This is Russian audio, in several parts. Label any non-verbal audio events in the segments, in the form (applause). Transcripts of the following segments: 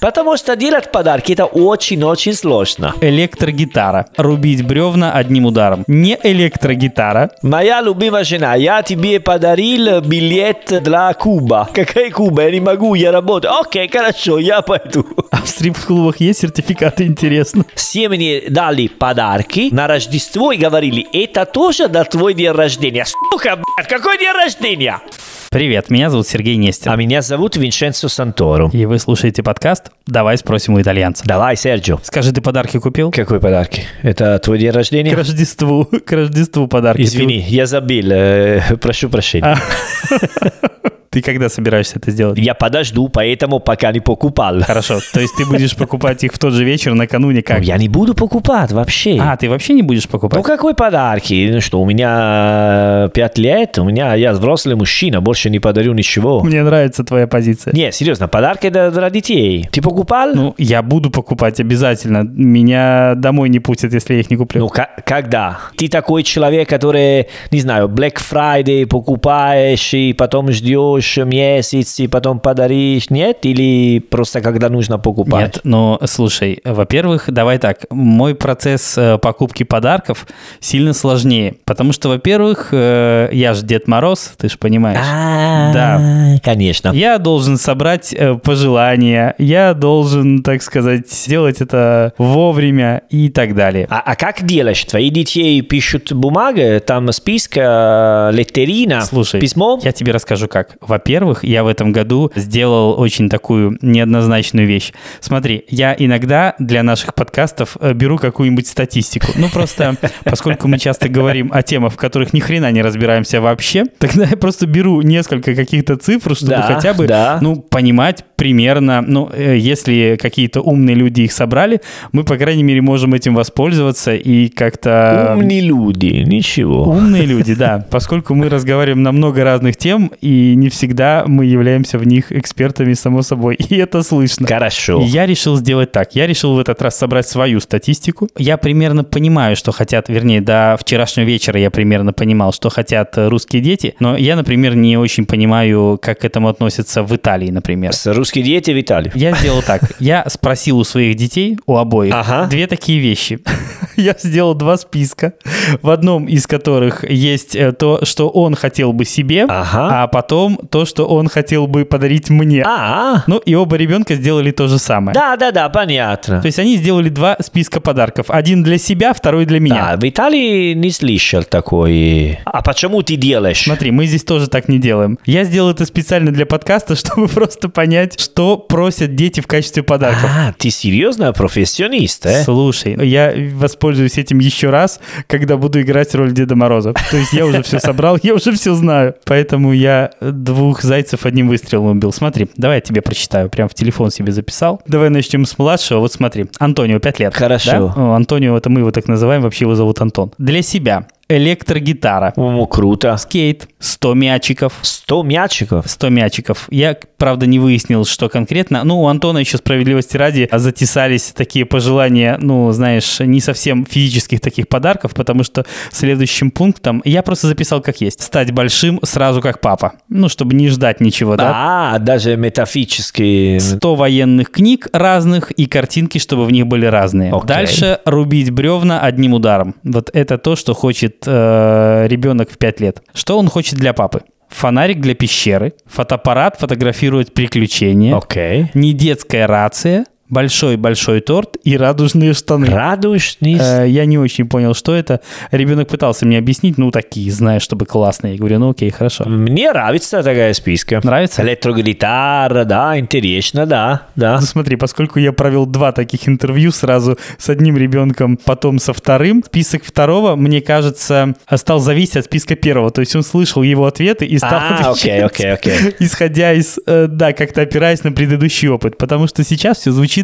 Потому что делать подарки это очень-очень сложно. Электрогитара. Рубить бревна одним ударом. Не электрогитара. Моя любимая жена, я тебе подарил билет для Куба. Какая Куба? Я не могу, я работаю. Окей, хорошо, я пойду. А в стрип-клубах есть сертификаты, интересно? Все мне дали подарки на Рождество и говорили, это тоже на твой день рождения. Сука, блядь, какой день рождения? Привет, меня зовут Сергей Нестин. А меня зовут Винченцо Санторо. И вы слушаете подкаст «Давай спросим у итальянца». Давай, Серджио. Скажи, ты подарки купил? Какой подарки? Это твой день рождения? К Рождеству, к Рождеству подарки. Извини, я забил. э, (laughs) прошу прощения. (laughs) Ты когда собираешься это сделать? Я подожду, поэтому пока не покупал. Хорошо, то есть ты будешь покупать их в тот же вечер, накануне как? Ну, я не буду покупать вообще. А, ты вообще не будешь покупать? Ну какой подарки? Ну что, у меня пять лет, у меня я взрослый мужчина, больше не подарю ничего. Мне нравится твоя позиция. Не, серьезно, подарки для, для детей. Ты покупал? Ну, я буду покупать обязательно. Меня домой не пустят, если я их не куплю. Ну, когда? Ты такой человек, который, не знаю, Black Friday покупаешь и потом ждешь месяц и потом подаришь, нет? Или просто когда нужно покупать? Нет, но слушай, во-первых, давай так, мой процесс э, покупки подарков сильно сложнее, потому что, во-первых, э, я же Дед Мороз, ты же понимаешь. А, Да. Конечно. Я должен собрать э, пожелания, я должен, так сказать, сделать это вовремя и так далее. А, а как делаешь? Твои детей пишут бумага, там список, э, леттерина, Слушай, письмо? я тебе расскажу как. Во-первых, я в этом году сделал очень такую неоднозначную вещь. Смотри, я иногда для наших подкастов э, беру какую-нибудь статистику. Ну, просто поскольку мы часто говорим о темах, в которых ни хрена не разбираемся вообще, тогда я просто беру несколько каких-то цифр, чтобы Да, хотя бы, да. ну, понимать примерно, ну, э, если какие-то умные люди их собрали, мы, по крайней мере, можем этим воспользоваться и как-то... Умные люди, ничего. Умные люди, да. Поскольку мы разговариваем на много разных тем, и не всегда мы являемся в них экспертами, само собой. (laughs) И это слышно. Хорошо. И я решил сделать так. Я решил в этот раз собрать свою статистику. Я примерно понимаю, что хотят, вернее, до вчерашнего вечера я примерно понимал, что хотят русские дети, но я, например, не очень понимаю, как к этому относятся в Италии, например. С русские дети, Виталий. Я сделал так. Я спросил у своих детей, у обоих, Ага. две такие вещи. (laughs) Я сделал два списка, в одном из которых есть э, то, что он хотел бы себе, Ага. а потом то, что он хотел бы подарить мне. А, Ну и оба ребенка сделали то же самое. да, да, да, понятно. То есть они сделали два списка подарков. Один для себя, второй для меня. Да, в Италии не слышал такой. А почему ты делаешь? Смотри, мы здесь тоже так не делаем. Я сделал это специально для подкаста, (laughs) чтобы просто понять, что просят дети в качестве подарков. А, ты серьезно профессионист, э? Слушай, я воспользуюсь этим еще раз, когда буду играть роль Деда Мороза. То есть я уже все собрал, (laughs) я уже все знаю. Поэтому я двух зайцев одним выстрелом убил. Смотри, давай я тебе прочитаю. Прям в телефон себе записал. Давай начнем с младшего. Вот смотри, Антонио, 5 лет. Хорошо. Да? Антонио, это мы его так называем, вообще его зовут Антон. Для себя электрогитара, О, круто. скейт, 100 мячиков, 100 мячиков. 100 мячиков. Я, правда, не выяснил, что конкретно. Ну, у Антона еще справедливости ради затесались такие пожелания, ну, знаешь, не совсем физических таких подарков, потому что следующим пунктом я просто записал как есть. Стать большим сразу как папа. Ну, чтобы не ждать ничего, да? А, даже метафизически. 100 военных книг разных и картинки, чтобы в них были разные. Окей. Дальше рубить бревна одним ударом. Вот это то, что хочет э, ребенок в 5 лет. Что он хочет для папы? Фонарик для пещеры, фотоаппарат фотографирует приключения, Окей. не детская рация, большой-большой торт и радужные штаны. Радуешься? Э, Я не очень понял, что это. Ребенок пытался мне объяснить, ну, такие, знаешь, чтобы классные. Я говорю, ну, окей, хорошо. Мне нравится такая списка. Нравится? Электрогитара, да, интересно, да, да. Ну, смотри, поскольку я провел два таких интервью сразу с одним ребенком, потом со вторым, список второго, мне кажется, стал зависеть от списка первого. То есть он слышал его ответы и стал А, окей, отвечать, окей, окей. (laughs) исходя из, э, да, как-то опираясь на предыдущий опыт. Потому что сейчас все звучит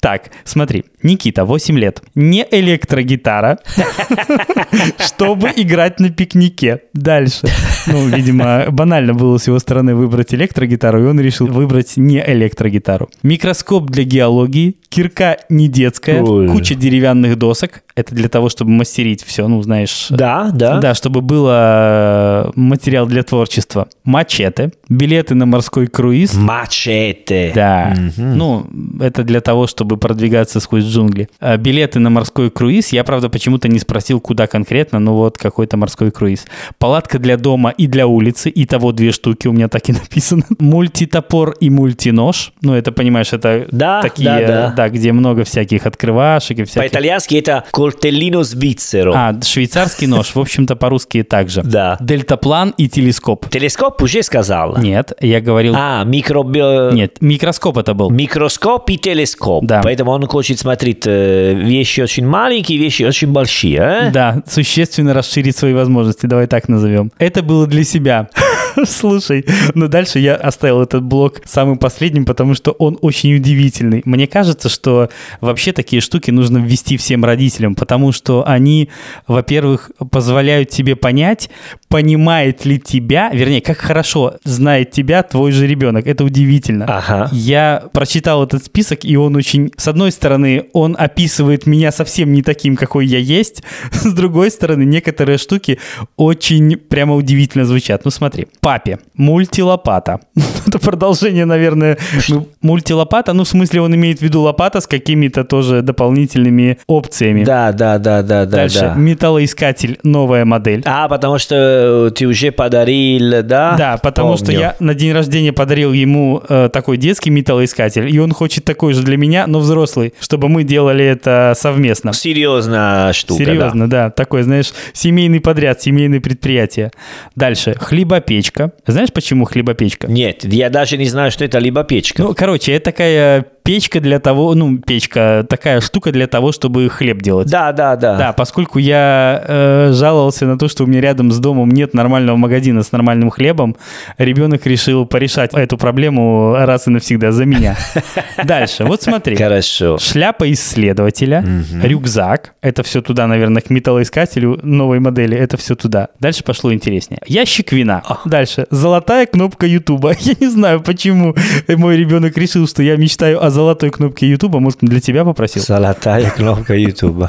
так. Смотри, Никита, 8 лет. Не электрогитара, (laughs) чтобы играть на пикнике. Дальше. Ну, видимо, банально было с его стороны выбрать электрогитару, и он решил выбрать не электрогитару. Микроскоп для геологии, кирка не детская, Ой. куча деревянных досок. Это для того, чтобы мастерить все, ну, знаешь, Да, да. да, чтобы было э, материал для творчества. Мачете, билеты на морской круиз. Мачете. Да, ну, это для того, чтобы продвигаться сквозь джунгли. А билеты на морской круиз, я, правда, почему-то не спросил, куда конкретно, но вот какой-то морской круиз. Палатка для дома и для улицы, и того две штуки, у меня так и написано. (laughs) Мультитопор и мультинож, ну, это, понимаешь, это Да, такие, да, да. где много всяких открывашек и всяких... По-итальянски это coltellino svizzero. А, швейцарский нож, в общем-то, по-русски также. Да. Дельтаплан и телескоп. Телескоп уже сказал. Нет, я говорил... А, микробио... Нет, микроскоп это был. Микроскоп и телескоп. Да. Поэтому он хочет смотреть э, вещи очень маленькие, вещи очень большие. э? Да, существенно расширить свои возможности, давай так назовем. Это было для себя. (laughs) Слушай, но дальше я оставил этот блок самым последним, потому что он очень удивительный. Мне кажется, что вообще такие штуки нужно ввести всем родителям, потому что они, во-первых, позволяют тебе понять, понимает ли тебя, вернее, как хорошо знает тебя твой же ребенок. Это удивительно. Ага. Я прочитал этот список, и он очень... С одной стороны, он описывает меня совсем не таким, какой я есть. (laughs) С другой стороны, некоторые штуки очень прямо удивительно звучат. Ну смотри. Папе. Мультилопата. (laughs) Это продолжение, наверное. ну, Мультилопата, ну в смысле он имеет в виду лопата с какими-то тоже дополнительными опциями. Да, да, да, да, да, Дальше. да. Металлоискатель. Новая модель. А, потому что ты уже подарил, да? Да, потому что я на день рождения подарил ему э, такой детский металлоискатель, и он хочет такой же для меня, но взрослый, чтобы мы делали это совместно. Серьезная штука, Серьезно, да. Такой, знаешь, семейный подряд, семейное предприятие. Дальше. Хлебопечка. Знаешь, почему хлебопечка? да. Нет, я даже не знаю, что это либо печка. Ну, короче, это такая печка для того, ну, печка, такая штука для того, чтобы хлеб делать. да, да, да. Да, поскольку я э, жаловался на то, что у меня рядом с домом нет нормального магазина с нормальным хлебом, ребенок решил порешать эту проблему раз и навсегда за меня. (laughs) Дальше, вот смотри. Хорошо. Шляпа исследователя, рюкзак, это все туда, наверное, к металлоискателю новой модели, это все туда. Дальше пошло интереснее. Ящик вина. Дальше. Золотая кнопка Ютуба. (laughs) Я не знаю, почему мой ребенок решил, что я мечтаю о золотой кнопке Ютуба. Может, для тебя попросил? Золотая кнопка YouTube.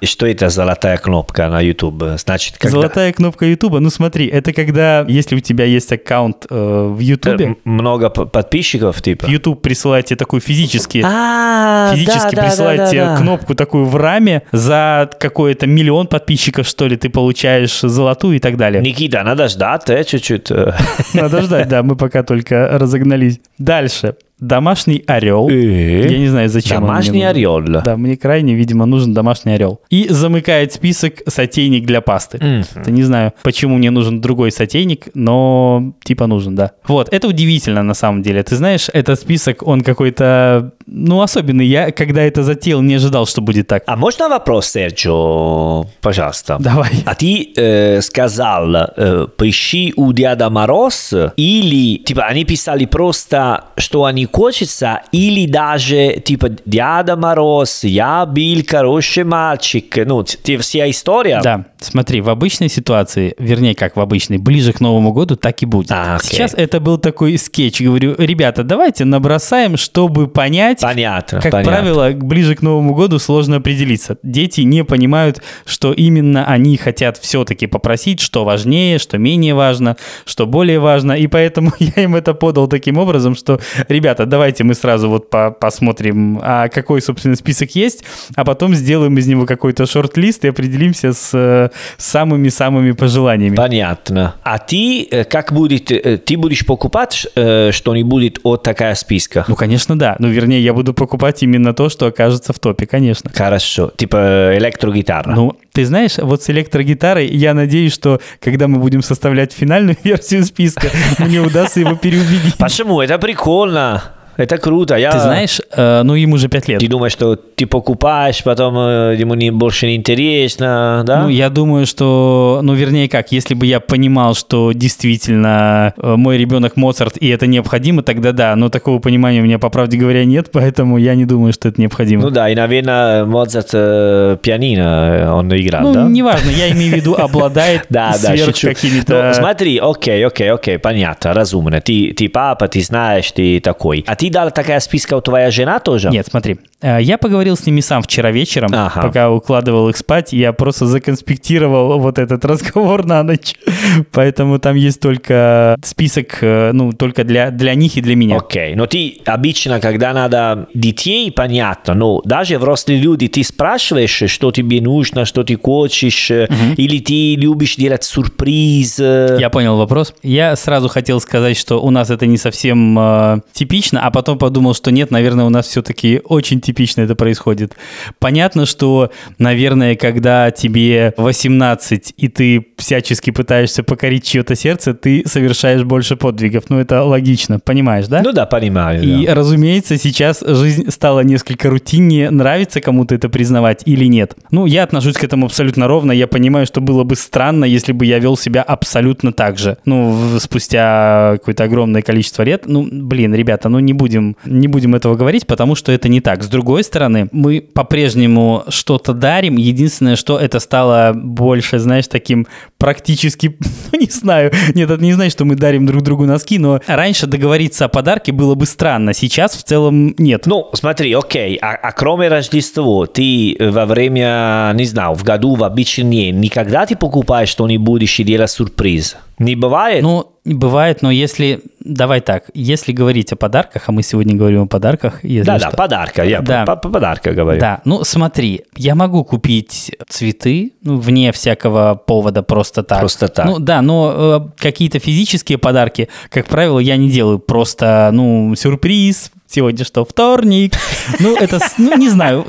И что это золотая кнопка на YouTube? Значит, когда... Золотая кнопка Ютуба. Ну смотри, это когда, если у тебя есть аккаунт э, в Э, Ютубе, м- много подписчиков, типа? YouTube присылает тебе такую физически, А, физически да, присылает да, да, тебе кнопку такую в раме за какой-то миллион подписчиков, что ли, ты получаешь золотую и так далее. Никита, надо ждать э, чуть-чуть. э. Надо ждать, да, мы пока только разогнались. Дальше. Домашний орел. Я не знаю, зачем он мне Домашний нужен. орел. Да, мне крайне, видимо, нужен домашний орел. И замыкает список сотейник для пасты. Это не знаю, почему мне нужен другой сотейник, но типа нужен, да. Вот, это удивительно на самом деле. Ты знаешь, этот список, он какой-то, ну, особенный. Я, когда это затеял, не ожидал, что будет так. А можно вопрос, Серджо? Пожалуйста. Давай. А ты э, сказал, э, пиши у Деда Мороз, или, типа, они писали просто, что они хочется, или даже, типа, Деда Мороз, я был хороший мальчик. Ну, т- т- вся история. Да, смотри, в обычной ситуации, вернее, как в обычной, ближе к Новому году так и будет. А. Сейчас это был такой скетч. Говорю, ребята, давайте набросаем, чтобы понять, Понятно, Как понятно. правило, ближе к Новому году сложно определиться. Дети не понимают, что именно они хотят все-таки попросить, что важнее, что менее важно, что более важно. И поэтому (laughs) я им это подал таким образом, что, ребята, давайте мы сразу вот по- посмотрим, а какой, собственно, список есть, а потом сделаем из него какой-то шорт-лист и определимся с э, самыми-самыми пожеланиями. Понятно. А ты э, как будет, э, ты будешь покупать что-нибудь от такая списка? Ну, конечно, да. Ну, вернее, я буду покупать именно то, что окажется в топе, конечно. Хорошо. Типа электрогитара. Ну, ты знаешь, вот с электрогитарой я надеюсь, что когда мы будем составлять финальную (laughs) версию списка, мне удастся его переубедить. Почему? Это прикольно. Это круто. Я... Ты знаешь, э, ну ему уже пять лет. Ты думаешь, что ты покупаешь, потом э, ему не, больше не интересно, да? Ну, я думаю, что, ну, вернее как, если бы я понимал, что действительно э, мой ребенок Моцарт, и это необходимо, тогда да, но такого понимания у меня, по правде говоря, нет, (laughs) поэтому я не думаю, что это необходимо. Ну да, и, наверное, Моцарт э, пианино он играл, ну, да? неважно, я имею в виду, (laughs) обладает Да, да, сверх какими-то... Ну, смотри, окей, окей, окей, понятно, разумно. Ты, ты папа, ты знаешь, ты такой. А ты дал такая списка у твоя жена тоже? Нет, смотри, я поговорил с ними сам вчера вечером, Ага. пока укладывал их спать, я просто законспектировал (laughs) вот этот разговор на ночь, (laughs) поэтому там есть только список, э, ну, только для, для них и для меня. Окей, но ты обычно, когда надо детей, понятно, но даже взрослые люди, ты спрашиваешь, что тебе нужно, что ты хочешь, или ты любишь делать сюрприз. э, Я понял вопрос. Я сразу хотел сказать, что у нас это не совсем э, типично, а потом подумал, что нет, наверное, у нас все-таки очень типично это происходит. Понятно, что, наверное, когда тебе 18 и ты всячески пытаешься покорить чье-то сердце, ты совершаешь больше подвигов. Ну, это логично, понимаешь, да? Ну да, понимаю. И, да. разумеется, сейчас жизнь стала несколько рутиннее, нравится кому-то это признавать или нет. Ну, я отношусь к этому абсолютно ровно, я понимаю, что было бы странно, если бы я вел себя абсолютно так же. Ну, спустя какое-то огромное количество лет, ну, блин, ребята, ну не будем, не будем этого говорить, потому что это не так. С другой стороны, мы по-прежнему что-то дарим, единственное, что это стало больше, знаешь, таким практически, (laughs) ну, не знаю, нет, это не значит, что мы дарим друг другу носки, но раньше договориться о подарке было бы странно, сейчас в целом нет. Ну, смотри, окей, а, а кроме Рождества, ты во время, не знаю, в году, в обычный день, никогда ты покупаешь что-нибудь делаешь сюрприз? Не бывает? Ну, бывает, но если... Давай так, если говорить о подарках, а мы сегодня говорим о подарках, если да, да, что. подарка, я Да. по, по подарка говорю. Да, ну смотри, я могу купить цветы, ну, вне всякого повода просто так. Просто так. Ну да, но э, какие-то физические подарки, как правило, я не делаю. Просто, ну, сюрприз, сегодня что, вторник? Ну, это, ну, не знаю.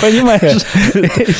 Понимаешь?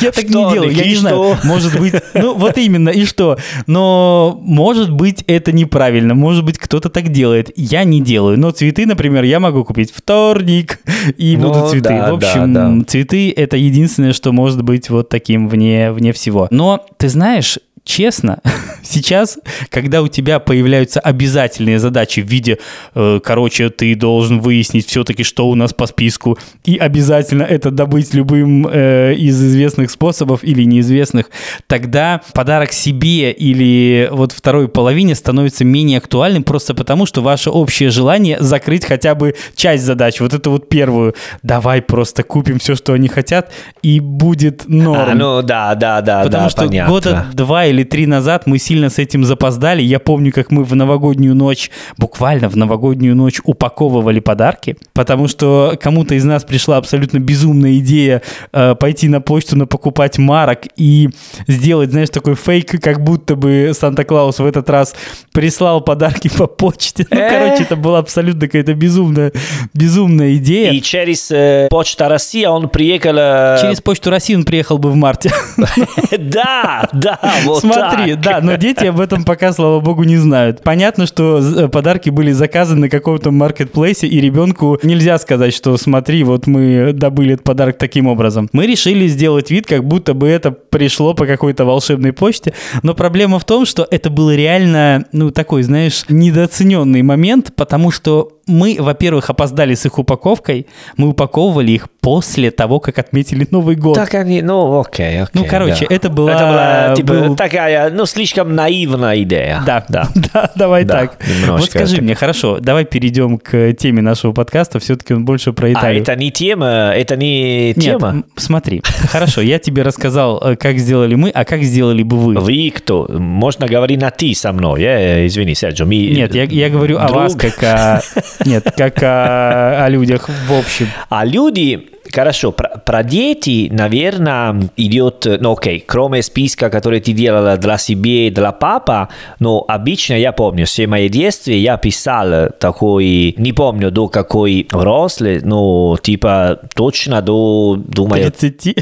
Я так не делаю, я не знаю. Может быть, ну, вот именно, и что? Но, может быть, это неправильно, может быть, кто-то так делает. Я не делаю. Но цветы, например, я могу купить вторник, и Ну, будут цветы. В общем, цветы — это единственное, что может быть вот таким вне всего. Но, ты знаешь, честно, (laughs) сейчас, когда у тебя появляются обязательные задачи в виде, э, короче, ты должен выяснить все-таки, что у нас по списку, и обязательно это добыть любым э, из известных способов или неизвестных, тогда подарок себе или вот второй половине становится менее актуальным просто потому, что ваше общее желание закрыть хотя бы часть задач, вот эту вот первую, давай просто купим все, что они хотят, и будет норм. А, ну да, да, да, Потому да, что понятно. года два или три назад мы сильно с этим запоздали. Я помню, как мы в новогоднюю ночь, буквально в новогоднюю ночь упаковывали подарки, потому что кому-то из нас пришла абсолютно безумная идея э, пойти на почту, на покупать марок и сделать, знаешь, такой фейк, как будто бы Санта-Клаус в этот раз прислал подарки по почте. Ну, Э. короче, это была абсолютно какая-то безумная, безумная идея. И через э, Почта Россия он приехал... э, Через почту России он приехал бы в марте. (laughs) Да, да, вот Смотри, так. да, но дети об этом пока, слава богу, не знают. Понятно, что з- подарки были заказаны на каком-то маркетплейсе, и ребенку нельзя сказать, что смотри, вот мы добыли этот подарок таким образом. Мы решили сделать вид, как будто бы это пришло по какой-то волшебной почте, но проблема в том, что это был реально, ну, такой, знаешь, недооцененный момент, потому что мы, во-первых, опоздали с их упаковкой, мы упаковывали их после того, как отметили Новый год. Так они, ну окей, окей. Ну, короче, да. это была- Это была типа, был- такая, ну, слишком наивная идея. Да, да. (laughs) да, давай Да, так. Вот скажи так. мне, хорошо, давай перейдем к теме нашего подкаста. Все-таки он больше про А Италию. это не тема, это не Нет, тема? м, смотри, хорошо, я тебе рассказал, э, как сделали мы, а как сделали бы вы. Вы кто? Можно говорить на ты со мной, э? извини, Серджо. Нет, я, я говорю о друг. вас как о... Нет, как о, о людях в общем. А люди, хорошо, про, про дети, наверное, идет, ну окей, кроме списка, который ты делала для себя и для папа, но обычно я помню, все мои детстве я писал такой, не помню до какой взрослый, но типа точно до, думаю, 30.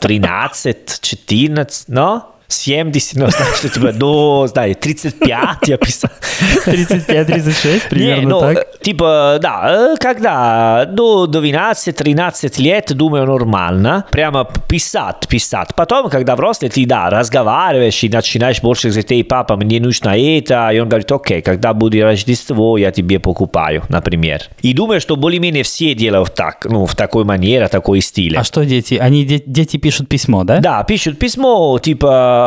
13, 14, но 70, ну, знаешь, что типа, ну, знаю, 35 я писал. 35-36, примерно Не, ну, так. Типа, да, когда до 12-13 лет, думаю, нормально. Прямо писать, писать. Потом, когда взрослый, ты, да, разговариваешь и начинаешь больше говорить, эй, папа, мне нужно это. И он говорит, окей, когда будет Рождество, я тебе покупаю, например. И думаю, что более-менее все делают так, ну, в такой манере, такой стиле. А что дети? Они де- дети пишут письмо, да? Да, пишут письмо, типа,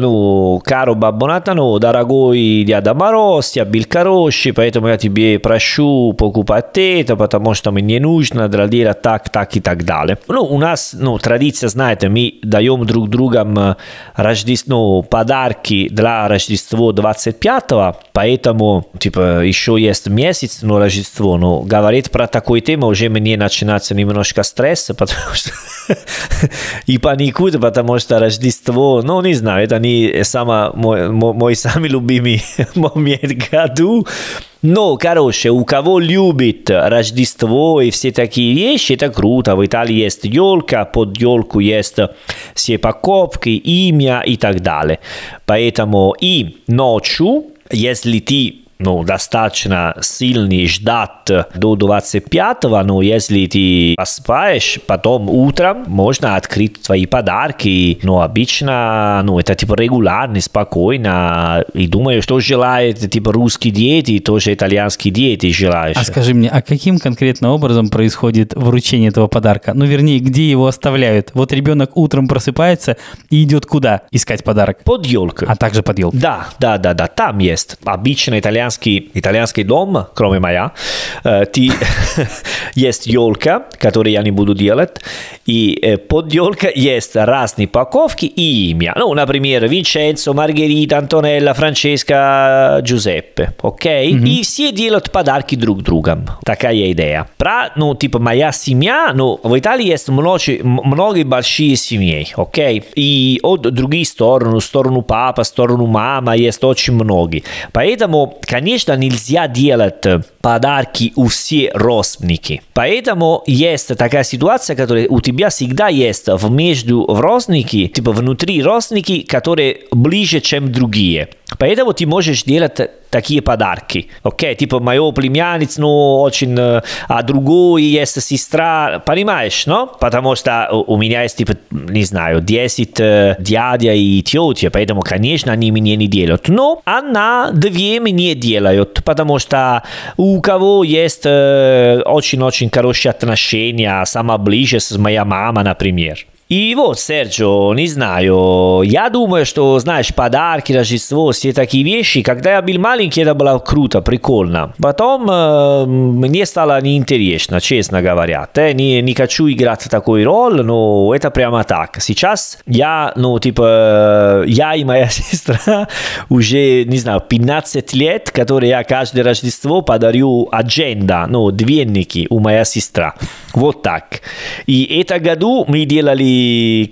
ну, каро Бабо Натано, дорогой Дяда Мороз, я был хороший, поэтому я тебе прошу покупать это, потому что мне нужно делать так, так и так далее. Ну, у нас, ну, традиция, знаете, мы даем друг другам Рождество, ну, подарки для Рождества 25 поэтому, типа, еще есть месяц, ну, Рождество, но говорить про такую тему уже мне начинается немножко стресса, потому что и паникуют, потому что Рождество, ну, не знаю, это не мой, мой, мой самый любимый момент году. Но, короче, у кого любит Рождество и все такие вещи, это круто. В Италии есть елка, под елку есть все покупки, имя и так далее. Поэтому и ночью, если ты ну, достаточно сильный ждать до 25-го, но если ты поспаешь, потом утром можно открыть твои подарки. Но обычно, ну, это типа регулярно, спокойно. И думаю, что желает типа русские дети, тоже итальянские дети желаешь. А скажи мне, а каким конкретно образом происходит вручение этого подарка? Ну, вернее, где его оставляют? Вот ребенок утром просыпается и идет куда искать подарок? Под елкой. А также под елкой. Да, да, да, да, там есть. Обычно итальянский итальянский, итальянский дом, кроме моя, э, ты, есть елка, которую я не буду делать, и э, под елкой есть разные упаковки и имя. Ну, например, Винченцо, Маргерита, Антонелла, Франческа, Giuseppe, ok? Mm-hmm. И все делают подарки друг другам. Такая идея. Про, ну, типа, моя семья, ну, в Италии есть много, много большие семей, ok? И от других сторон, сторону папа, сторону мама, есть очень много. Поэтому, конечно, нельзя делать подарки у всех родственники. Поэтому есть такая ситуация, которая у тебя всегда есть в между родственники, типа внутри родственники, которые ближе, чем другие. Поэтому ты можешь делать такие подарки. Окей, типа моего племянниц, ну, очень, а другой есть сестра, понимаешь, но? Потому что у меня есть, типа, не знаю, 10 дядя и тетя, поэтому, конечно, они мне не делают. Но она две мне делают, потому что у кого есть очень-очень хорошие отношения, сама ближе с моей мамой, например. И вот, Серджо, не знаю, я думаю, что, знаешь, подарки, Рождество, все такие вещи, когда я был маленький, это было круто, прикольно. Потом э, мне стало неинтересно, честно говоря. Я не, не хочу играть такую роль, но это прямо так. Сейчас я, ну, типа, я и моя сестра уже, не знаю, 15 лет, которые я каждое Рождество подарю адженда, ну, дневники у моя сестра. Вот так. И это году мы делали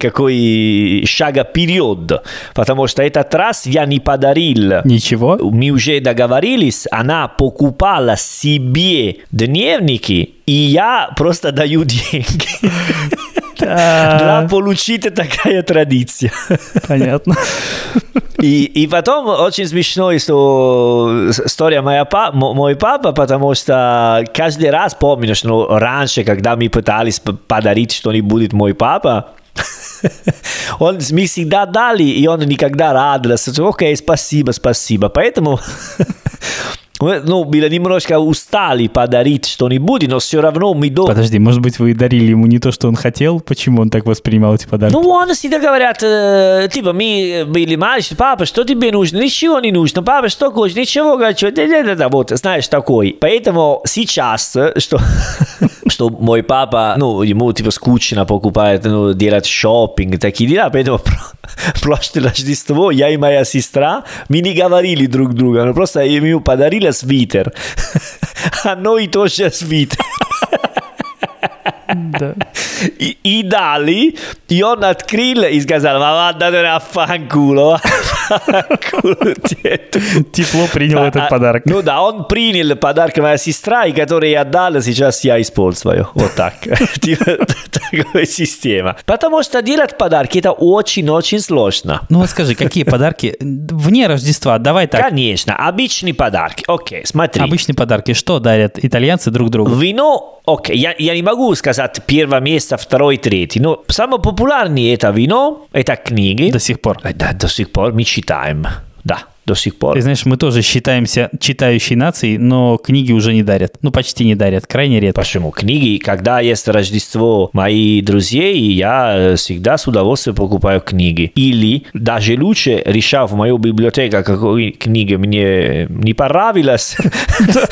какой шага вперед, потому что этот раз я не подарил. Ничего? Мы уже договорились, она покупала себе дневники, и я просто даю деньги. (laughs) Для получить такая традиция. Понятно. И, и потом очень смешно, что история моя па, мой папа, потому что каждый раз помню, что раньше, когда мы пытались подарить что-нибудь мой папа, (laughs) он, мы всегда дали, и он никогда радовался. Окей, спасибо, спасибо. Поэтому (laughs) ну, были немножко устали подарить что-нибудь, но все равно мы до... Подожди, может быть, вы дарили ему не то, что он хотел? Почему он так воспринимал эти подарки? Ну, он всегда говорят, э, типа, мы были маленькие, папа, что тебе нужно? Ничего не нужно. Папа, что хочешь? Ничего, хочу. Да, да, да, да, вот, знаешь, такой. Поэтому сейчас, что, (laughs) что мой папа, ну, ему, типа, скучно покупает, ну, делать шопинг, такие дела, поэтому прошлое Рождество я и моя сестра, мы не говорили друг другу, но просто ему подарили свитер. А noi тоже свитер. Да. и, и дали, (laughs) (laughs) (laughs) и он открыл и сказал, мама, надо на фанкуло. Тепло принял этот подарок. Ну да, он принял подарок моя сестра, и который я дал, сейчас я использую. Вот так. Такая система. Потому что делать подарки это очень-очень сложно. Ну вот скажи, какие подарки вне Рождества? Давай так. Конечно, обычные подарки. Окей, смотри. Обычные подарки. Что дарят итальянцы друг другу? Вино, окей, я, я не могу сказать первое место, второй, третий, но самое популярное это вино, это книги. До сих пор. Э, Да, до сих пор мы читаем. Да, до сих пор. Ты знаешь, мы тоже считаемся читающей нацией, но книги уже не дарят. Ну, почти не дарят, крайне редко. Почему? Книги, когда есть Рождество моих друзей, я э, всегда с удовольствием покупаю книги. Или даже лучше, решав в мою библиотеку, какой книги мне не понравилось,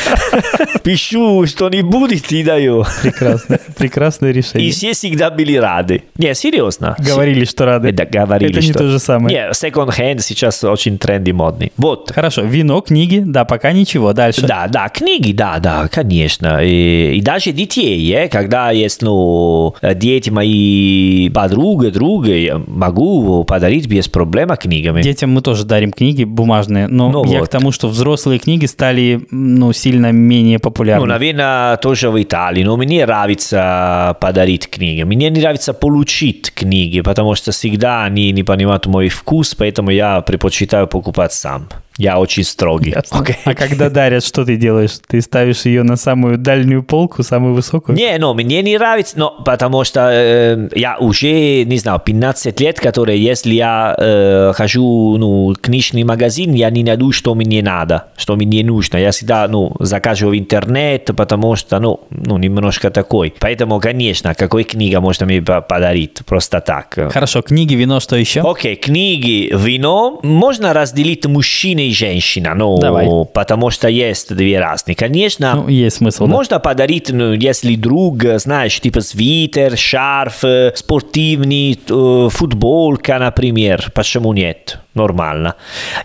(laughs) пишу что-нибудь и даю. Прекрасно. Прекрасное И решение. все всегда были рады. Не, серьезно. Говорили, что рады. Да, говорили, Это не то же самое. Не, секонд-хенд сейчас очень тренди модный. Вот. Хорошо, вино, книги, да, пока ничего. Дальше. Да, да, книги, да, да, конечно. И, и даже детей, э, когда есть, ну, дети мои подруги, друга, я могу подарить без проблем книгами. Детям мы тоже дарим книги бумажные, но Ну я вот. к тому, что взрослые книги стали, ну, сильно менее популярны. Ну, наверное, тоже в Италии, но мне нравится подарить книги. Мне не нравится получить книги, потому что всегда они не понимают мой вкус, поэтому я предпочитаю покупать сам. Я очень строгий. Ясно. Окей. А когда дарят, что ты делаешь? Ты ставишь ее на самую дальнюю полку, самую высокую? Не, ну, мне не нравится, но потому что э, я уже, не знаю, 15 лет, которые, если я э, хожу, ну, в книжный магазин, я не найду, что мне надо, что мне нужно. Я всегда, ну, закажу в интернет, потому что, ну, ну, немножко такой. Поэтому, конечно, какой книга можно мне по- подарить? Просто так. Хорошо, книги, вино, что еще? Окей, книги, вино. Можно разделить мужчина и женщина, ну, Давай. потому что есть две разные. Конечно, Ну, есть смысл, да. можно подарить, ну, если друг, знаешь, типа свитер, шарф, э, спортивный, э, футболка, например. Почему нет? Нормально.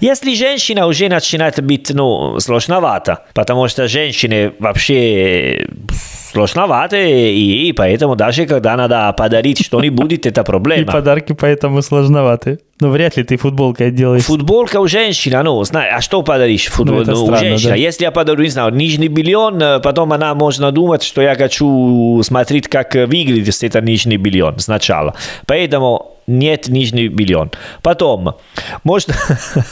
Если женщина уже начинает быть, ну, сложновато, потому что женщины вообще сложноваты, и поэтому даже когда надо подарить что-нибудь, это И проблема. подарки поэтому сложноваты. Ну, вряд ли ты футболкой отделаешь. Футболка у женщины, ну, знаю, а что подаришь футбол, Ну, это у странно, женщины? да. Если я подарю, не знаю, нижний бельон, э, потом она можно думать, что я хочу смотреть, как выглядит этот нижний бельон сначала. Поэтому нет нижний бельон. Потом, можно...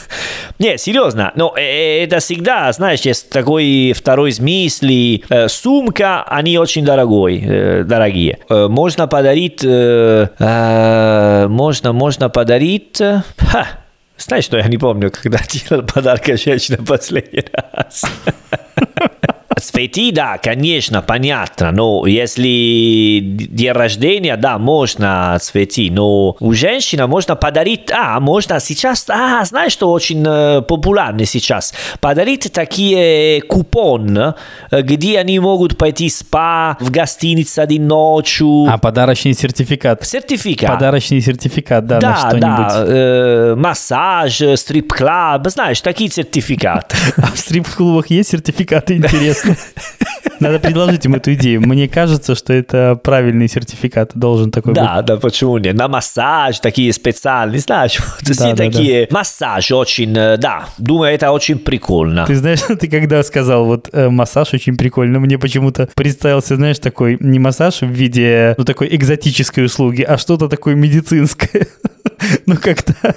(laughs) Не, серьезно, но э, это всегда, знаешь, есть такой второй смысл. Э, Сумка, они очень дорогой, э, дорогие. Э, Можно подарить... э, э, Можно, можно подарить... э, Ха, знаешь, что я не помню, когда (laughs) делал подарок женщине (laughs) последний раз. Цветы, да, конечно, понятно, но если день рождения, да, можно цветы, но у женщины можно подарить, а, можно сейчас, а, знаешь, что очень э, популярно сейчас, подарить такие купоны, э, где они могут пойти в спа, в гостиницу один ночью, А подарочный сертификат. сертификат. Подарочный сертификат, да, на Да, что-нибудь. да, э, массаж, стрип-клаб, знаешь, такие сертификаты. (laughs) А в стрип-клубах есть сертификаты, интересно? Надо предложить им эту идею. Мне кажется, что это правильный сертификат должен такой быть. Да, да, почему нет? На массаж такие специальные, знаешь, (laughs) Да, все да, такие. Массаж очень, э, да, думаю, это очень прикольно. Ты знаешь, (laughs) ты когда сказал вот э, массаж очень прикольно, мне почему-то представился, знаешь, такой не массаж в виде ну такой экзотической услуги, а что-то такое медицинское. (laughs) (laughs) Ну когда,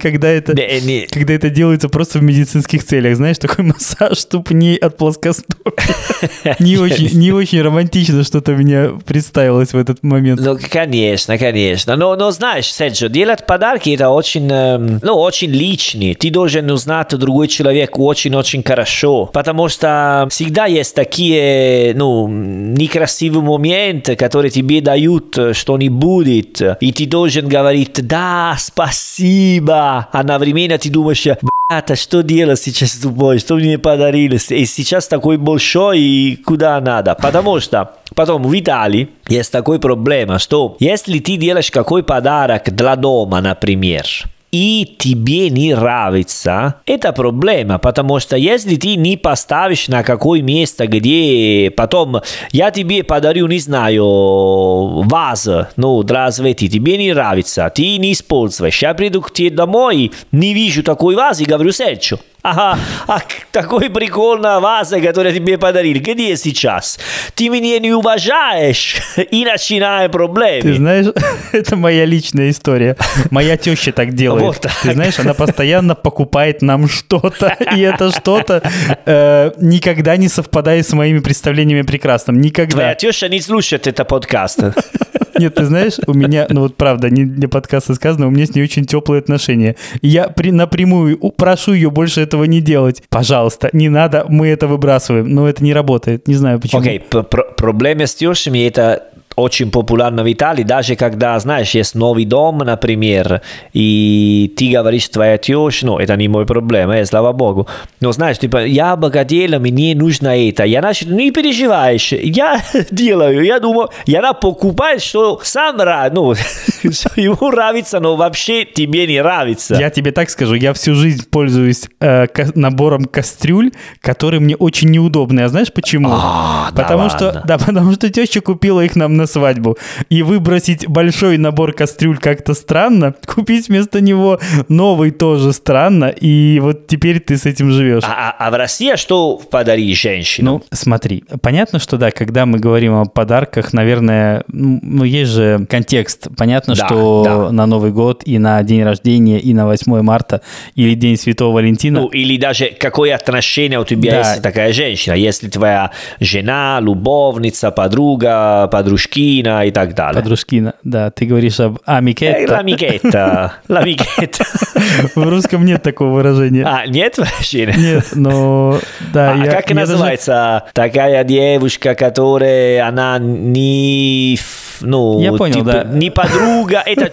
когда это Не, не, когда это делается просто в медицинских целях, знаешь, такой (laughs) массаж ступней от плоскостопия. (laughs) Не очень, не очень романтично что-то мне представилось в этот момент. Ну, конечно, конечно. Но, но знаешь, Серджио, делать подарки это очень, эм, ну, очень личный. Ты должен узнать другой человек очень-очень хорошо. Потому что всегда есть такие, ну, некрасивые моменты, которые тебе дают э, что-нибудь. И ты должен говорить, да, спасибо. Одновременно ты думаешь, Блядь, а что делать сейчас с тобой? Что мне подарили? И сейчас такой большой, и куда надо? Потому что потом в Италии есть такой проблема, что если ты делаешь какой подарок для дома, например, и тебе не нравится, это проблема, потому что если ты не поставишь на какое место, где потом я тебе подарю, не знаю, вазу, ну, для тебе не нравится, ты не используешь, я приду к тебе домой, не вижу такой вазы говорю, Серчу, Ага, а такой прикольная ваза, которую тебе подарили. Где сейчас? Ты меня не уважаешь и начинаем проблемы. Ты знаешь, (laughs) это моя личная история. Моя теща так делает. Вот так. Ты знаешь, она постоянно покупает нам что-то, и это что-то э, никогда не совпадает с моими представлениями прекрасным. Никогда. Твоя теща не слушает это подкаст. Нет, ты знаешь, у меня, ну вот правда, не для подкаста сказано, у меня с ней очень теплые отношения. Я при, напрямую прошу ее больше этого не делать. Пожалуйста, не надо, мы это выбрасываем. Но это не работает, не знаю почему. Окей, okay, проблема с тещами это очень популярно в Италии, даже когда, знаешь, есть новый дом, например, и ты говоришь твоя теща, ну, это не мой проблема, э, слава богу, но знаешь, типа, я богатела, мне нужно это, я начал, не переживаешь, я (laughs) делаю, я думаю, я она покупает, что сам рад, ну, (laughs) ему нравится, но вообще тебе не нравится. Я тебе так скажу, я всю жизнь пользуюсь э, набором кастрюль, которые мне очень неудобны, а знаешь почему? А, потому да что, ладно. да, потому что теща купила их нам на свадьбу. И выбросить большой набор кастрюль как-то странно, (laughs) купить вместо него новый тоже странно, и вот теперь ты с этим живешь. А, а, а в России что подарить женщинам? Ну, смотри, понятно, что да, когда мы говорим о подарках, наверное, ну, есть же контекст. Понятно, Да, что да. на Новый год и на день рождения, и на 8 марта, или День Святого Валентина. Ну, или даже какое отношение у тебя Да. есть такая женщина, если твоя жена, любовница, подруга, подружкина и так далее. Подружкина, да, ты говоришь об Э, амикетто. L'amichetta, l'amichetta. (laughs) В русском нет такого выражения. А, нет вообще? Нет, но да, А я, как я даже- называется такая девушка, которая она не, ну, Я понял, типа, да. не подруга, это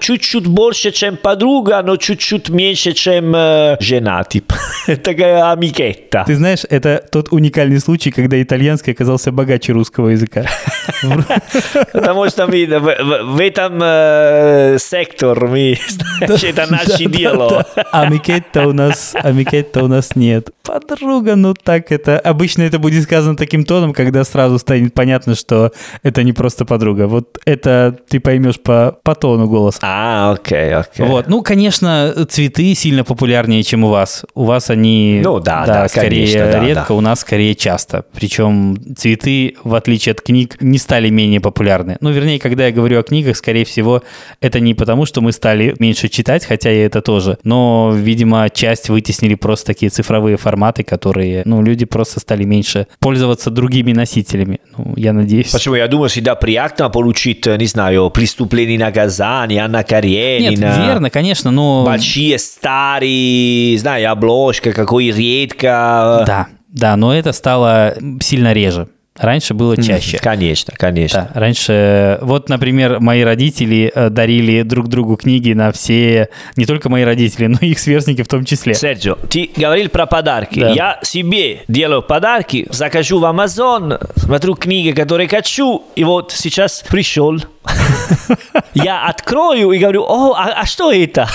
чуть-чуть больше, чем подруга, но чуть-чуть меньше, чем э, жена, типа. (laughs) Такая амикетта. Ты знаешь, это тот уникальный случай, когда итальянский оказался богаче русского языка. (laughs) Потому что мы в, этом сектор, мы, (laughs) знаешь, это наше дело. Амикетта у нас, амикетта у нас нет. Подруга, ну так это... Обычно это будет сказано таким тоном, когда сразу станет понятно, что это не просто подруга. Вот это ты поймешь по, по тону голоса. А, окей, окей. Вот, ну, конечно, цветы сильно популярнее, чем у вас. У вас они, Ну да, да, скорее конечно, да, редко, да. у нас скорее часто. Причем цветы, в отличие от книг, не стали менее популярны. Ну, вернее, когда я говорю о книгах, скорее всего, это не потому, что мы стали меньше читать, хотя и это тоже. Но, видимо, часть вытеснили просто такие цифровые форматы, которые, ну, люди просто стали меньше пользоваться другими носителями. Ну, я надеюсь. Почему? Я думаю, всегда приятно получить, не знаю, преступление и наказание, Анна Нет, Каренина. верно, конечно, но... Большие, старые, знаю, обложка, какой редко. Да, да, но это стало сильно реже. Раньше было чаще. Конечно, конечно. Да, раньше, вот, например, мои родители э, дарили друг другу книги на все, не только мои родители, (laughs) но и их сверстники в том числе. Серджио, ты говорил про подарки. Да. Я себе делаю подарки, закажу в Amazon, смотрю книги, которые хочу, и вот сейчас пришел. (laughs) Я открою и говорю, о, а, а что это?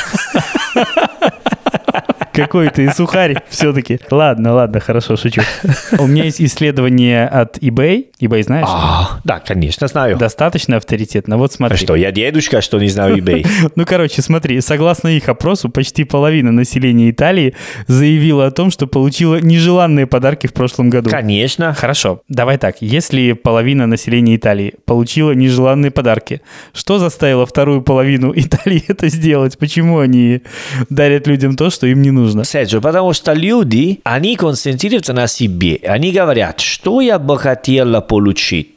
(laughs) Какой ты сухарь все-таки. Ладно, ладно, хорошо, шучу. У меня есть исследование от eBay. eBay знаешь? А, да, конечно, знаю. Достаточно авторитетно. Вот А смотри. что, я дедушка, что не знаю eBay? (laughs) Ну, короче, смотри, согласно их опросу, почти половина населения Италии заявила о том, что получила нежеланные подарки в прошлом году. Конечно. Хорошо, давай так. Если половина населения Италии получила нежеланные подарки, что заставило вторую половину (laughs) Италии это сделать? Почему они дарят людям то, что им не нужно? Серджио, потому что люди, они концентрируются на себе. Они говорят, что я бы хотела получить.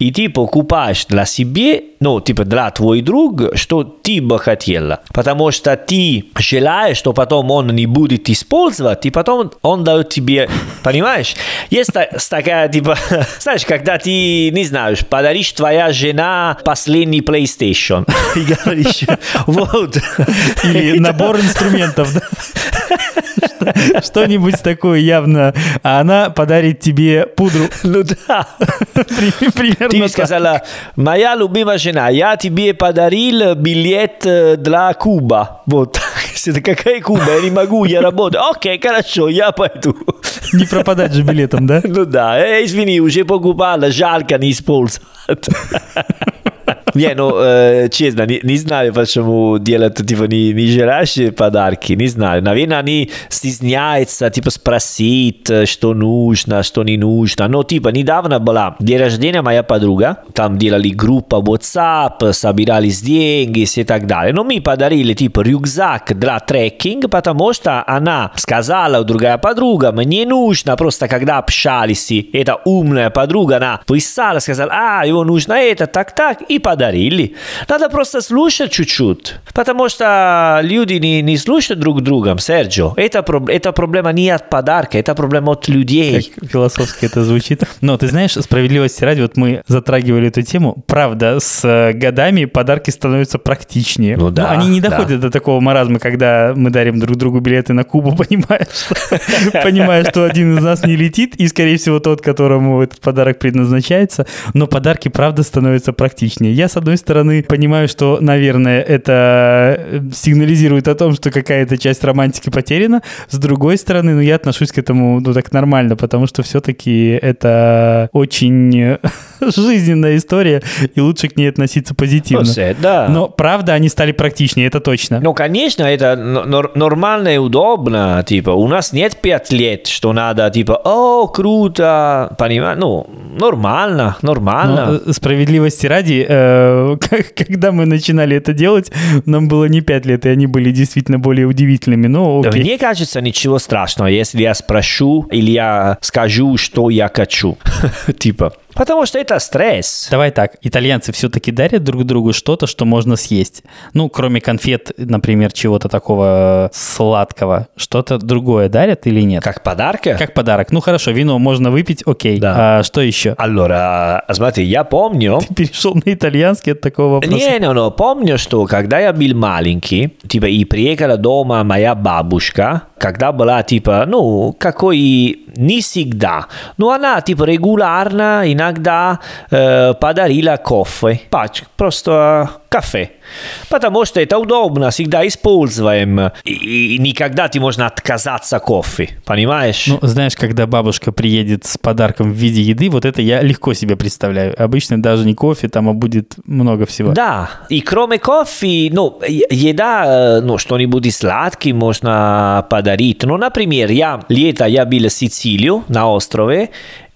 И ты покупаешь для себе, ну, типа для твой друг, что ты бы хотела. Потому что ты желаешь, что потом он не будет использовать, и потом он дает тебе, (laughs) понимаешь? Есть та- такая, типа, (laughs) знаешь, когда ты, не знаешь, подаришь твоя жена последний PlayStation. (laughs) И говоришь, вот. Или набор инструментов, да? (laughs) что-нибудь такое явно, а она подарит тебе пудру. (laughs) Ну да. При- Примерно Ты сказала, моя любимая жена, я тебе подарил билет э, для Куба. Вот. (laughs) Какая Куба? Я не могу, я работаю. Окей, хорошо, я пойду. Не пропадать же билетом, да? Ну да, э, извини, уже покупала, жалко не использовать. Не, ну, э, честно, не, не знаю, почему делают, типа, не, не желаешь подарки, не знаю. Наверное, они стесняются, типа, спросить, что нужно, что не нужно. Но, типа, недавно была день рождения моя подруга, там делали группа WhatsApp, собирались деньги и так далее. Но мы подарили, типа, рюкзак для трекинга, потому что она сказала, другая подруга, мне нужно, просто когда общались, эта умная подруга, она писала, сказала, а, его нужно это, так-так, и подарили. Надо просто слушать чуть-чуть, потому что люди не, не слушают друг друга, Серджо. Это, это проблема не от подарка, это проблема от людей. Как философски это звучит. Но ты знаешь, справедливости ради, вот мы затрагивали эту тему. Правда, с э, годами подарки становятся практичнее. Ну да, они не да. доходят до такого маразма, когда мы дарим друг другу билеты на Кубу, (laughs) понимаешь? (laughs) Понимая, что один из нас не летит, и, скорее всего, тот, которому этот подарок предназначается. Но подарки, правда, становятся практичнее. Я, с одной стороны, понимаю, что, наверное, это э, сигнализирует о том, что какая-то часть романтики потеряна. С другой стороны, ну, я отношусь к этому, ну, так нормально, потому что все-таки это очень э, (laughs) жизненная история, и лучше к ней относиться позитивно. Ну, се- да. Но, правда, они стали практичнее, это точно. Ну, конечно, это нормально и удобно. Типа, у нас нет пять лет, что надо, типа, о, круто, понимаешь? Ну, нормально, нормально. Но, э, справедливости ради, э, (laughs) когда мы начинали это делать, нам было не 5 лет, и они были действительно более удивительными. Но окей. Мне кажется, ничего страшного, если я спрошу или я скажу, что я хочу. (laughs) Типа, потому что это стресс. Давай так, итальянцы все-таки дарят друг другу что-то, что можно съесть. Ну, кроме конфет, например, чего-то такого сладкого. Что-то другое дарят или нет? Как подарка? Как подарок. Ну, хорошо, вино можно выпить, окей. Да. А что еще? Allora, смотри, я помню, Перешел на итальянский от такого вопроса. Не, не, не, помню, что когда я был маленький, типа, и приехала дома моя бабушка, когда была, типа, ну, какой не всегда, но она, типа, регулярно иногда э, подарила кофе, пачку, просто кафе. Потому что это удобно, всегда используем, и, и никогда ты можно отказаться кофе, понимаешь? Ну, знаешь, когда бабушка приедет с подарком в виде еды, вот это я легко себе представляю. Обычно даже не кофе, там, а будет много всего. Да, и кроме кофе, ну, еда, ну, что-нибудь сладкое можно подарить. Ну, например, я лето я был в Сицилию, на острове,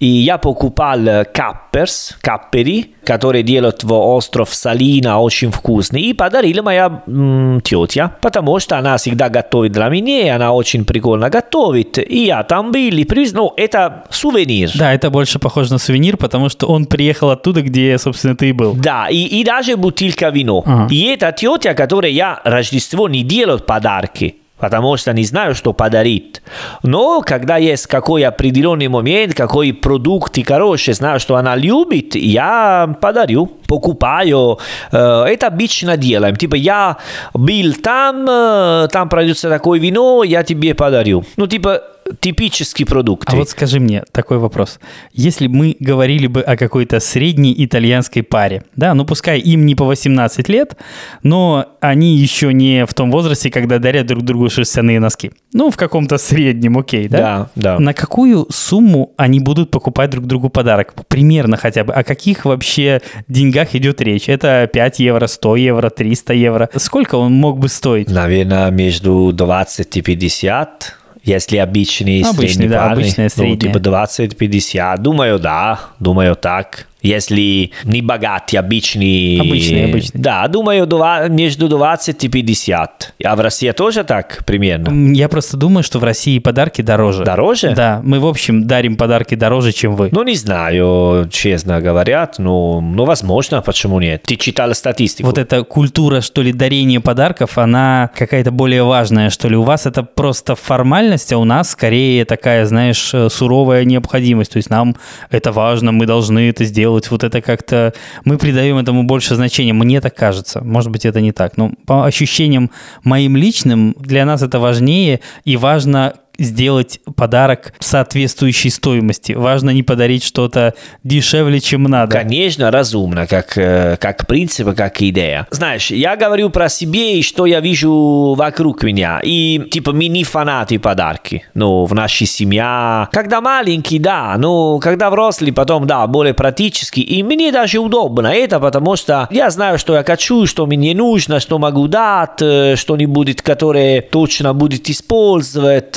и я покупал капперс, каппери, которые делают в остров Салина, очень вкусный, и подарила моя м, тетя, потому что она всегда готовит для меня, и она очень прикольно готовит, и я там был, и привез, ну, это сувенир. Да, это больше похоже на сувенир, потому что он приехал оттуда, где, собственно, ты и был. Да, и, и даже бутылка вино. Ага. И это тетя, которой я Рождество не делаю подарки, потому что не знаю, что подарить. Но когда есть какой определенный момент, какой продукт и хороший, знаю, что она любит, я подарю, покупаю. Э, Это обычно делаем. Типа, я был там, э, там продается такое вино, я тебе подарю. Ну, типа, типический продукт. А вот скажи мне такой вопрос. Если бы мы говорили бы о какой-то средней итальянской паре, да, ну пускай им не по 18 лет, но они еще не в том возрасте, когда дарят друг другу шерстяные носки. Ну, в каком-то среднем, окей, да? Да, да. На какую сумму они будут покупать друг другу подарок? Примерно хотя бы. О каких вообще деньгах идет речь? Это 5 евро, 100 евро, 300 евро? Сколько он мог бы стоить? Наверное, между 20 и 50. Если обычный, Обычный, средний да, парень, обычная ну, средняя. типа 20-50. Думаю, да, думаю так. Если не богатый, обычный... Обычный, обычный. Да, думаю, между 20 и 50. А в России тоже так примерно? Я просто думаю, что в России подарки дороже. Дороже? Да, мы, в общем, дарим подарки дороже, чем вы. Ну, не знаю, честно говорят, но, ну, возможно, почему нет? Ты читал статистику? Вот эта культура, что ли, дарения подарков, она какая-то более важная, что ли. У вас это просто формальность, а у нас скорее такая, знаешь, э, суровая необходимость. То есть нам это важно, мы должны это сделать. Вот это как-то... Мы придаем этому больше значения. Мне так кажется. Может быть, это не так. Но по ощущениям моим личным, для нас это важнее и важно сделать подарок соответствующей стоимости. Важно не подарить что-то дешевле, чем надо. Конечно, разумно, как, э, как принцип, как идея. Знаешь, я говорю про себе и что я вижу вокруг меня. И типа мы не фанаты подарки. Ну, в нашей семье. Когда маленький, да. Ну, когда взрослый, потом, да, более практически. И мне даже удобно это, потому что я знаю, что я хочу, что мне нужно, что могу дать, э, что-нибудь, которое точно будет использовать.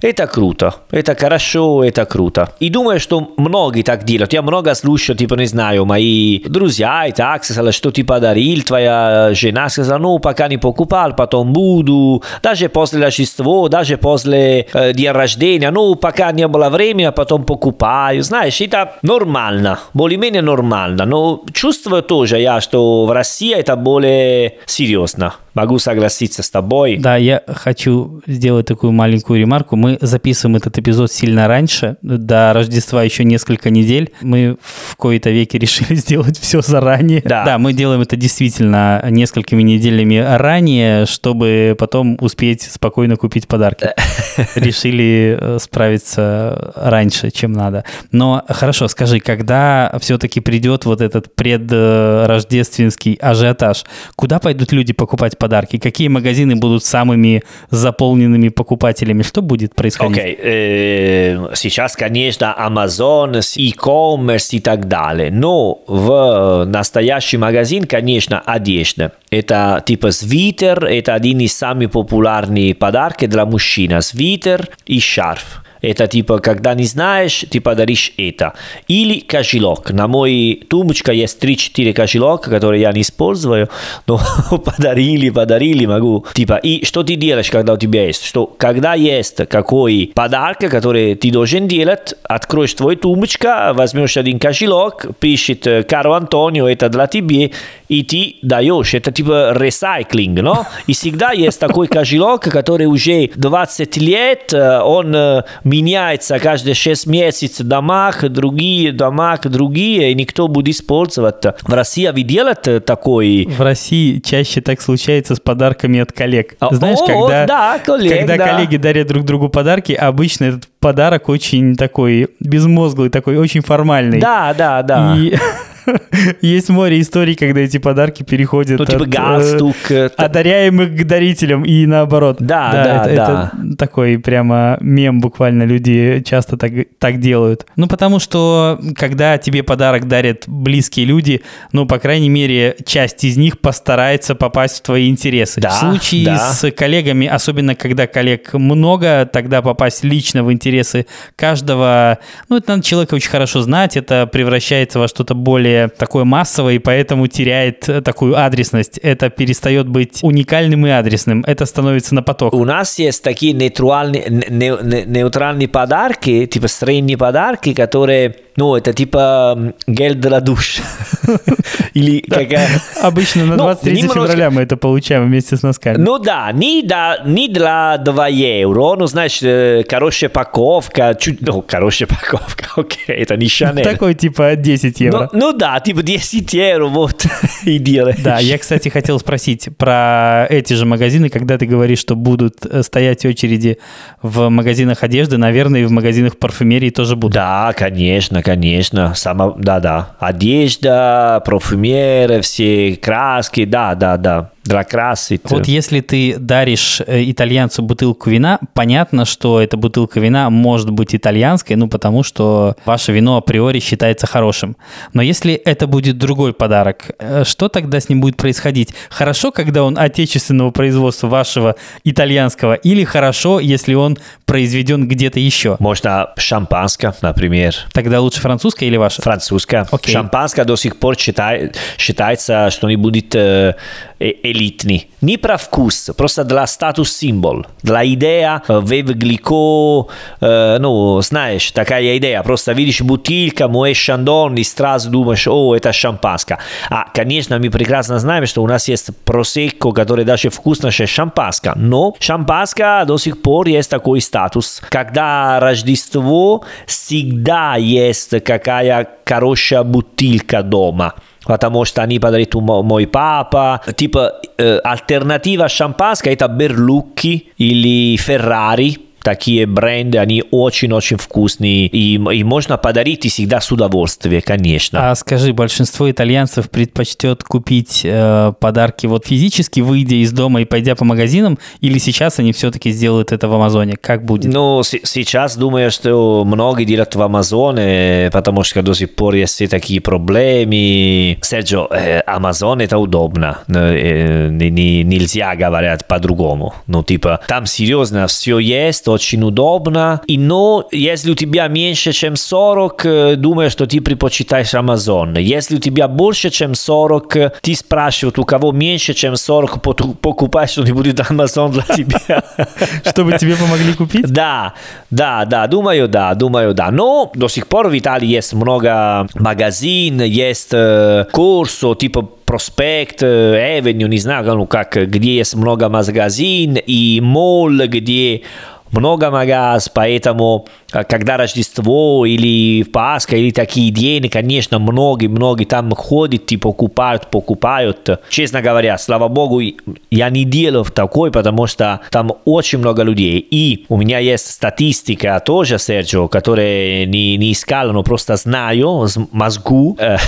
Это круто. Это хорошо, это круто. И думаю, что многие так делают. Я много слушаю, типа, не знаю, мои друзья и так сказали, что ты подарил, твоя жена сказала, ну, пока не покупал, потом буду. Даже после Рождества, даже после э, дня рождения, ну, пока не было времени, потом покупаю. Знаешь, это нормально, более-менее нормально. Но чувствую тоже я, что в России это более серьезно. Могу согласиться с тобой. Да, я хочу сделать такую маленькую. Мы записываем этот эпизод сильно раньше, до Рождества еще несколько недель. Мы в кои-то веке (laughs) решили сделать все заранее. Да. да, мы делаем это действительно несколькими неделями ранее, чтобы потом успеть спокойно купить подарки. (laughs) Решили э, справиться раньше, чем надо. Но хорошо, скажи, когда все-таки придет вот этот предрождественский ажиотаж, куда пойдут люди покупать подарки? Какие магазины будут самыми заполненными покупателями? Что будет происходить? Окей, okay. э, сейчас, конечно, Amazon, e-commerce и так далее. Но в настоящий магазин, конечно, одежда. Это типа свитер, это один из самых популярных подарков для мужчин. Свитер и шарф. Это типа, когда не знаешь, ты подаришь это. Или кошелек. На мой тумбочка есть 3-4 кошелека, которые я не использую, но (laughs) подарили, подарили, могу. Типа, и что ты делаешь, когда у тебя есть? Что, когда есть какой подарок, который ты должен делать, откроешь твой тумбочка, возьмешь один кошелек, пишет Каро Антонио, это для тебя, и ты даешь. Это типа ресайклинг, но? И всегда есть такой кошелек, который уже 20 лет, он меняется каждые 6 месяцев домах, другие домах, другие, и никто будет использовать. В России вы делаете такой? В России чаще так случается с подарками от коллег. А, Знаешь, о, когда, да, коллег, когда да. коллеги дарят друг другу подарки, обычно этот подарок очень такой безмозглый, такой очень формальный. Да, да, да. И (laughs) (laughs) есть море историй, когда эти подарки переходят Ну, типа от, галстук. э, одаряемых к дарителям и наоборот. Да, да, это, да. это такой прямо мем буквально люди часто так, так делают. Ну, потому что когда тебе подарок дарят близкие люди, ну, по крайней мере, часть из них постарается попасть в твои интересы. Да, в случае да. с коллегами, особенно когда коллег много, тогда попасть лично в интересы каждого, ну, это надо человека очень хорошо знать, это превращается во что-то более такое массовое, и поэтому теряет э, такую адресность. Это перестает быть уникальным и адресным. Это становится на поток. У нас есть такие нейтральные, не- не- нейтральные подарки, типа средние подарки, которые, ну, это типа гель для душа. (laughs) Или какая... Обычно на Ну, 23 немножко- февраля мы это получаем вместе с носками. Ну да, не, да, не для 2 евро, ну знаешь, э, хорошая упаковка, чуть, ну, хорошая упаковка, (laughs) окей, это не Шанель. Такой типа 10 Ну, евро. ну да, типа 10 евро, вот, (laughs) и делаешь. Да, я, кстати, хотел спросить про эти же магазины, когда ты говоришь, что будут э, стоять очереди в магазинах одежды, наверное, и в магазинах парфюмерии тоже будут. Да, конечно, конечно. Сама, да, да. Одежда, парфюмеры, все краски, да, красить. Вот если ты даришь э, итальянцу бутылку вина, понятно, что эта бутылка вина может быть итальянской, ну потому что ваше вино априори считается хорошим. Но если это будет другой подарок, э, что тогда с ним будет происходить? Хорошо, когда он отечественного производства вашего итальянского, или хорошо, если он произведен где-то еще? Можно шампанское, например. Тогда лучше французское или ваше? Французское. Окей. Шампанское до сих пор считай- считается, что не будет э, элитный. Не про вкус, просто для статус символ. Для идея э, вев глико, э, ну, знаешь, такая идея. Просто видишь бутылка, моешь шандон и сразу думаешь, о, это шампанское. А, конечно, мы прекрасно знаем, что у нас есть просекко, который даже вкусно, что шампанское. Но шампанское до сих пор есть такой статус. Когда Рождество, всегда есть какая хорошая бутылка дома. Потому что они подарит мо- мой папа. Типа, э, альтернатива шампанское это Берлуcchi или Ferrari. Такие бренды, они очень-очень вкусные, и, и можно подарить и всегда с удовольствием, конечно. А скажи, большинство итальянцев предпочтет купить э, подарки вот физически, выйдя из дома и пойдя по магазинам, или сейчас они все-таки сделают это в Амазоне? Как будет? Ну, с- сейчас думаю, что многие делают в Амазоне, потому что до сих пор есть такие проблемы. Серджо, э, Амазон это удобно. Э, не- нельзя говорить по-другому. Ну, типа, там серьезно все есть, очень удобно. И но, если у тебя меньше, чем 40, э, думаю, что ты предпочитаешь Амазон. Если у тебя больше, чем 40, э, ты спрашиваешь, у кого меньше, чем 40, поту- покупай что-нибудь Амазон для тебя. Чтобы тебе помогли купить? Да, да, да, думаю, да, думаю, да. Но до сих пор в Италии есть много магазин, есть курсо, типа проспект, э, Avenue, не знаю, ну как, где есть много магазин и молл, где много магаз, поэтому э, когда Рождество или Пасха или такие дни, конечно, многие-многие там ходят, типа покупают, покупают. Честно говоря, слава богу, я не делаю такой, потому что там очень много людей. И у меня есть статистика тоже, Серджио, которая не, не искал, но просто знаю, с мозгу. Э,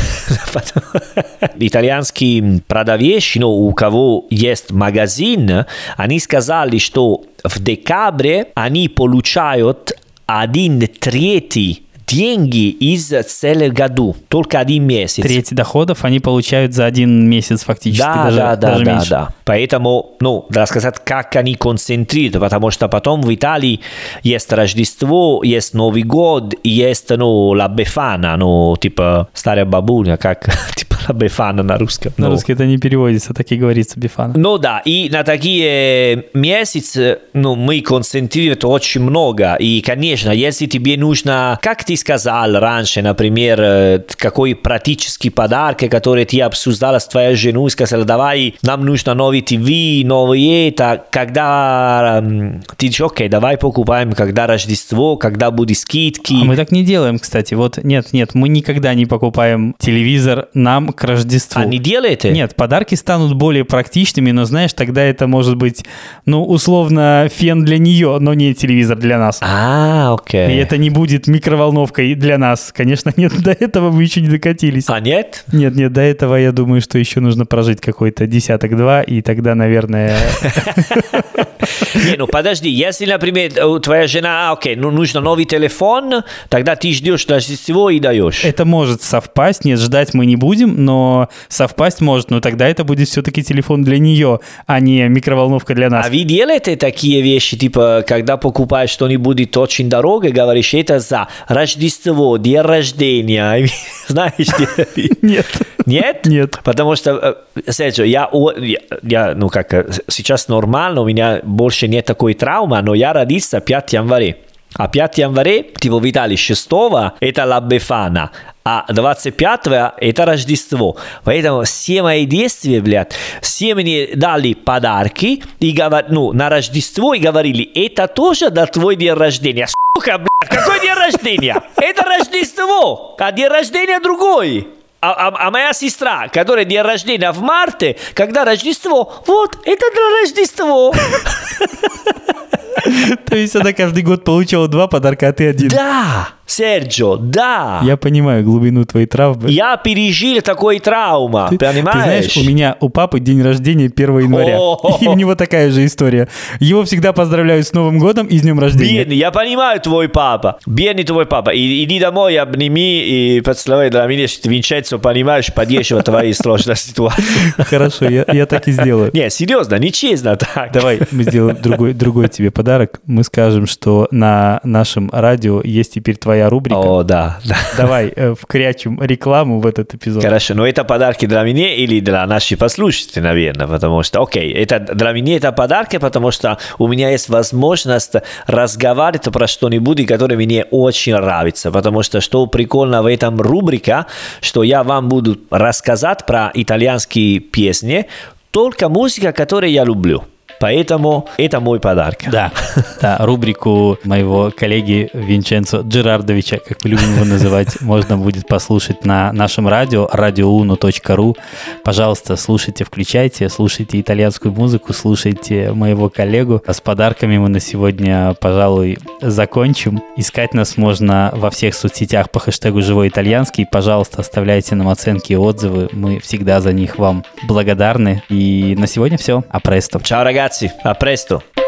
(laughs) Итальянский продавец, ну, у кого есть магазин, они сказали, что в декабре они получают один третий деньги из целого году, только один месяц. Треть доходов они получают за один месяц фактически, Да, даже, да, да, даже да, меньше. да. Поэтому, ну, рассказать, как они концентрируют, потому что потом в Италии есть Рождество, есть Новый год, есть, ну, la Befana, ну, типа старая бабуля, как, (laughs) типа la Befana на русском. На ну. русский это не переводится, так и говорится, Бифан. Ну да, и на такие месяцы ну, мы концентрируем очень много. И, конечно, если тебе нужно, как ты сказал раньше, например, э, какой практический подарок, который ты обсуждала с твоей женой, сказала, давай, нам нужно новый ТВ, новый это, когда ты говоришь, окей, давай покупаем, когда Рождество, когда будут скидки. А мы так не делаем, кстати. Вот нет, нет, мы никогда не покупаем телевизор нам к Рождеству. А не делаете? Нет, подарки станут более практичными, но знаешь, тогда это может быть, ну, условно, фен для нее, но не телевизор для нас. А, окей. И это не будет микроволновкой для нас. Конечно, (laughs) нет, до этого мы еще не докатились. А нет? Нет, нет, до этого я думаю, что еще нужно прожить какой-то десяток-два, и тогда, наверное... (laughs) (laughs) Не, ну подожди, если, например, твоя жена, а, окей, ну нужно новый телефон, тогда ты ждешь Рождество и даешь. Это может совпасть, нет, ждать мы не будем, но совпасть может, но тогда это будет все-таки телефон для нее, а не микроволновка для нас. А вы делаете такие вещи, типа, когда покупаешь что-нибудь очень дорого, говоришь, это за Рождество, день рождения, (laughs) знаешь, (laughs) Нет. нет? Нет. Потому что, э, Серджио, я, о- я, я, ну как, э, сейчас нормально, у меня больше нет такой травмы, но я родился 5 января. А 5 января, типа в Италии 6 это Befana, а 25 это Рождество. Поэтому все мои действия, блядь, все мне дали подарки и говор, ну, на Рождество и говорили, это тоже до твой день рождения. Сука, блядь, какой день рождения? Это Рождество, а день рождения другой. А, а- а моя сестра, которая день рождения в марте, когда Рождество, вот, это для Рождества. (laughs) То есть она каждый год получала два подарка, а ты один. Да, Серджо, да. Я понимаю глубину твоей травмы. Я пережил такой травма, Ты, ты понимаешь? знаешь, у меня у папы день рождения 1 января. И у него такая же история. Его всегда поздравляют с Новым годом и с днем рождения. Бедный, я понимаю твой папа. Бедный твой папа. И, иди домой, обними и поцелуй для меня, что ты, Винченцо, понимаешь, поддерживать твои сложные ситуации. (laughs) Хорошо, я, я так и сделаю. Не, серьезно, нечестно так. Давай мы сделаем другой, другой тебе подарок. Мы скажем, что на нашем радио есть теперь твоя рубрика. О, да, да. Давай э, вкрячем рекламу в этот эпизод. Хорошо, но это подарки для меня или для наших послушателей, наверное, потому что, окей, это для меня это подарки, потому что у меня есть возможность разговаривать про что-нибудь, которое мне очень нравится, потому что что прикольно в этом рубрика, что я вам буду рассказать про итальянские песни, только музыка, которую я люблю. Поэтому это мой подарок. Да, (laughs) да, рубрику моего коллеги Винченцо Джерардовича, как мы любим его называть, (laughs) можно будет послушать на нашем радио, radiouno.ru. Пожалуйста, слушайте, включайте, слушайте итальянскую музыку, слушайте моего коллегу. С подарками мы на сегодня, пожалуй, закончим. Искать нас можно во всех соцсетях по хэштегу «Живой итальянский». Пожалуйста, оставляйте нам оценки и отзывы. Мы всегда за них вам благодарны. И на сегодня все. А престо. Ciao ragazzi, a presto.